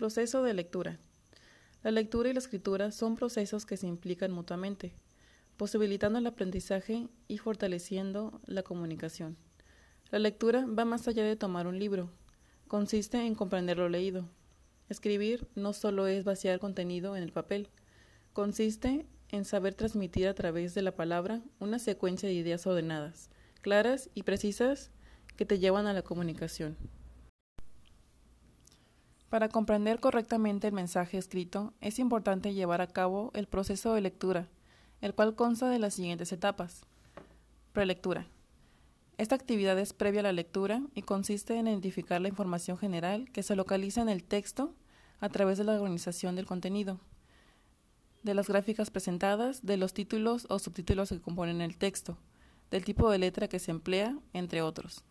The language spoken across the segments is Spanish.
Proceso de lectura. La lectura y la escritura son procesos que se implican mutuamente, posibilitando el aprendizaje y fortaleciendo la comunicación. La lectura va más allá de tomar un libro, consiste en comprender lo leído. Escribir no solo es vaciar contenido en el papel, consiste en saber transmitir a través de la palabra una secuencia de ideas ordenadas, claras y precisas que te llevan a la comunicación. Para comprender correctamente el mensaje escrito, es importante llevar a cabo el proceso de lectura, el cual consta de las siguientes etapas. Prelectura. Esta actividad es previa a la lectura y consiste en identificar la información general que se localiza en el texto a través de la organización del contenido, de las gráficas presentadas, de los títulos o subtítulos que componen el texto, del tipo de letra que se emplea, entre otros.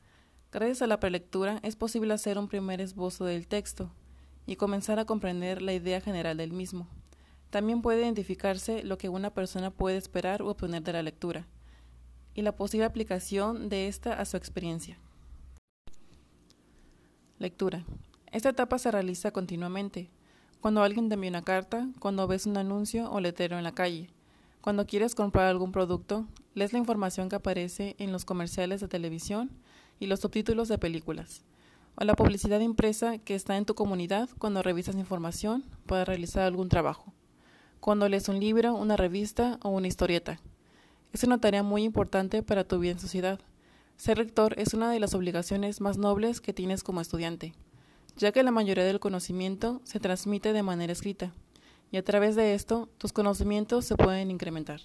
Gracias a la prelectura es posible hacer un primer esbozo del texto, y comenzar a comprender la idea general del mismo. También puede identificarse lo que una persona puede esperar o obtener de la lectura y la posible aplicación de esta a su experiencia. Lectura. Esta etapa se realiza continuamente. Cuando alguien te envía una carta, cuando ves un anuncio o letrero en la calle, cuando quieres comprar algún producto, lees la información que aparece en los comerciales de televisión y los subtítulos de películas o la publicidad impresa que está en tu comunidad cuando revisas información para realizar algún trabajo, cuando lees un libro, una revista o una historieta. Es una tarea muy importante para tu vida en sociedad. Ser rector es una de las obligaciones más nobles que tienes como estudiante, ya que la mayoría del conocimiento se transmite de manera escrita, y a través de esto tus conocimientos se pueden incrementar.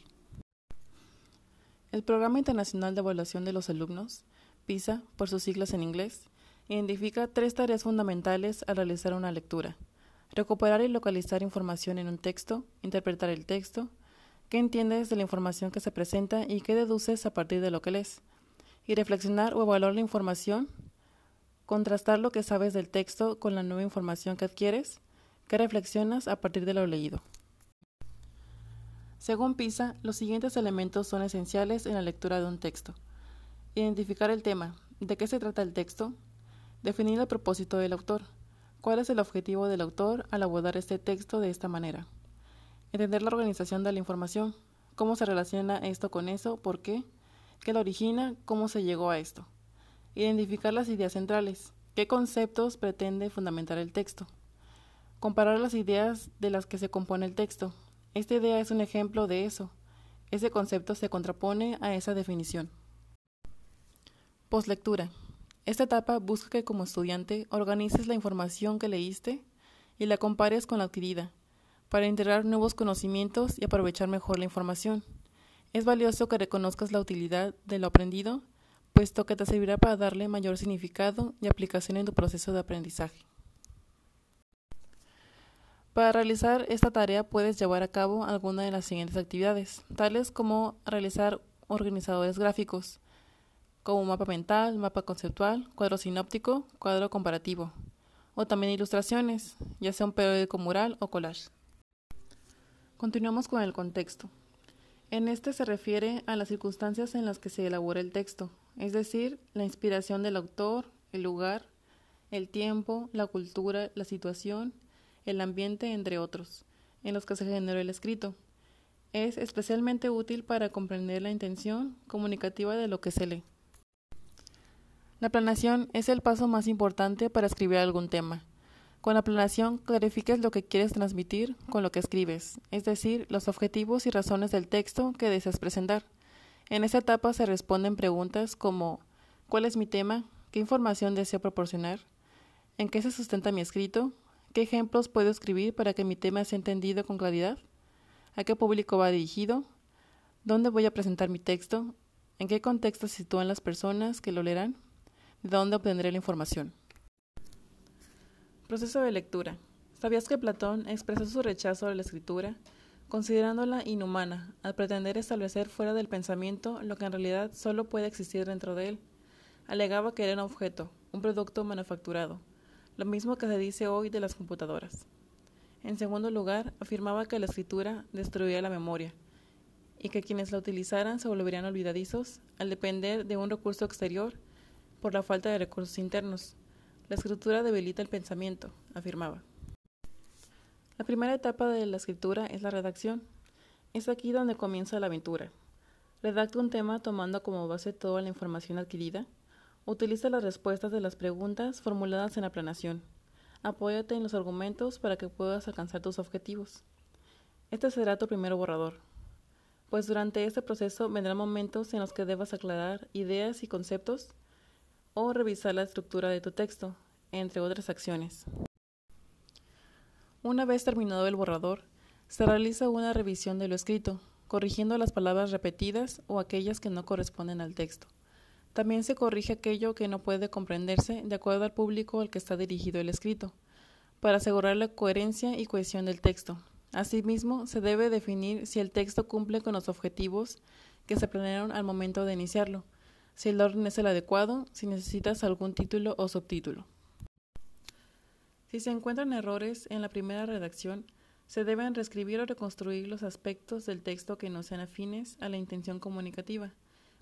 El Programa Internacional de Evaluación de los Alumnos, PISA, por sus siglas en inglés, Identifica tres tareas fundamentales al realizar una lectura. Recuperar y localizar información en un texto, interpretar el texto, qué entiendes de la información que se presenta y qué deduces a partir de lo que lees, y reflexionar o evaluar la información, contrastar lo que sabes del texto con la nueva información que adquieres, qué reflexionas a partir de lo leído. Según PISA, los siguientes elementos son esenciales en la lectura de un texto. Identificar el tema, de qué se trata el texto, Definir el propósito del autor. ¿Cuál es el objetivo del autor al abordar este texto de esta manera? Entender la organización de la información. ¿Cómo se relaciona esto con eso? ¿Por qué? ¿Qué lo origina? ¿Cómo se llegó a esto? Identificar las ideas centrales. ¿Qué conceptos pretende fundamentar el texto? Comparar las ideas de las que se compone el texto. Esta idea es un ejemplo de eso. Ese concepto se contrapone a esa definición. Postlectura. Esta etapa busca que como estudiante organices la información que leíste y la compares con la adquirida, para integrar nuevos conocimientos y aprovechar mejor la información. Es valioso que reconozcas la utilidad de lo aprendido, puesto que te servirá para darle mayor significado y aplicación en tu proceso de aprendizaje. Para realizar esta tarea puedes llevar a cabo alguna de las siguientes actividades, tales como realizar organizadores gráficos, como mapa mental, mapa conceptual, cuadro sinóptico, cuadro comparativo, o también ilustraciones, ya sea un periódico mural o collage. Continuamos con el contexto. En este se refiere a las circunstancias en las que se elabora el texto, es decir, la inspiración del autor, el lugar, el tiempo, la cultura, la situación, el ambiente, entre otros, en los que se generó el escrito. Es especialmente útil para comprender la intención comunicativa de lo que se lee. La planeación es el paso más importante para escribir algún tema. Con la planeación clarificas lo que quieres transmitir con lo que escribes, es decir, los objetivos y razones del texto que deseas presentar. En esta etapa se responden preguntas como ¿cuál es mi tema? ¿Qué información deseo proporcionar? ¿En qué se sustenta mi escrito? ¿Qué ejemplos puedo escribir para que mi tema sea entendido con claridad? ¿A qué público va dirigido? ¿Dónde voy a presentar mi texto? ¿En qué contexto se sitúan las personas que lo leerán? ¿De dónde obtendré la información? Proceso de lectura. ¿Sabías que Platón expresó su rechazo a la escritura, considerándola inhumana, al pretender establecer fuera del pensamiento lo que en realidad solo puede existir dentro de él? Alegaba que era un objeto, un producto manufacturado, lo mismo que se dice hoy de las computadoras. En segundo lugar, afirmaba que la escritura destruía la memoria y que quienes la utilizaran se volverían olvidadizos al depender de un recurso exterior por la falta de recursos internos. La escritura debilita el pensamiento, afirmaba. La primera etapa de la escritura es la redacción. Es aquí donde comienza la aventura. Redacta un tema tomando como base toda la información adquirida. Utiliza las respuestas de las preguntas formuladas en la planación. Apóyate en los argumentos para que puedas alcanzar tus objetivos. Este será tu primer borrador, pues durante este proceso vendrán momentos en los que debas aclarar ideas y conceptos o revisar la estructura de tu texto, entre otras acciones. Una vez terminado el borrador, se realiza una revisión de lo escrito, corrigiendo las palabras repetidas o aquellas que no corresponden al texto. También se corrige aquello que no puede comprenderse de acuerdo al público al que está dirigido el escrito, para asegurar la coherencia y cohesión del texto. Asimismo, se debe definir si el texto cumple con los objetivos que se planearon al momento de iniciarlo, si el orden es el adecuado, si necesitas algún título o subtítulo. Si se encuentran errores en la primera redacción, se deben reescribir o reconstruir los aspectos del texto que no sean afines a la intención comunicativa,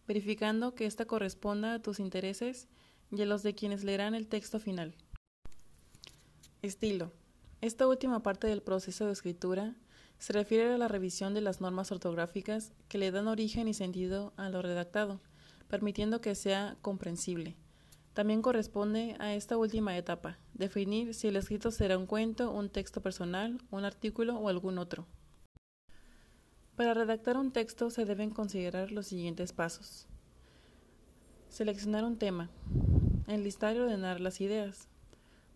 verificando que ésta corresponda a tus intereses y a los de quienes leerán el texto final. Estilo. Esta última parte del proceso de escritura se refiere a la revisión de las normas ortográficas que le dan origen y sentido a lo redactado, permitiendo que sea comprensible. También corresponde a esta última etapa, definir si el escrito será un cuento, un texto personal, un artículo o algún otro. Para redactar un texto se deben considerar los siguientes pasos. Seleccionar un tema. Enlistar y ordenar las ideas.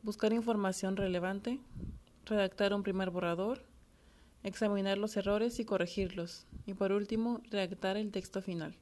Buscar información relevante. Redactar un primer borrador. Examinar los errores y corregirlos. Y por último, redactar el texto final.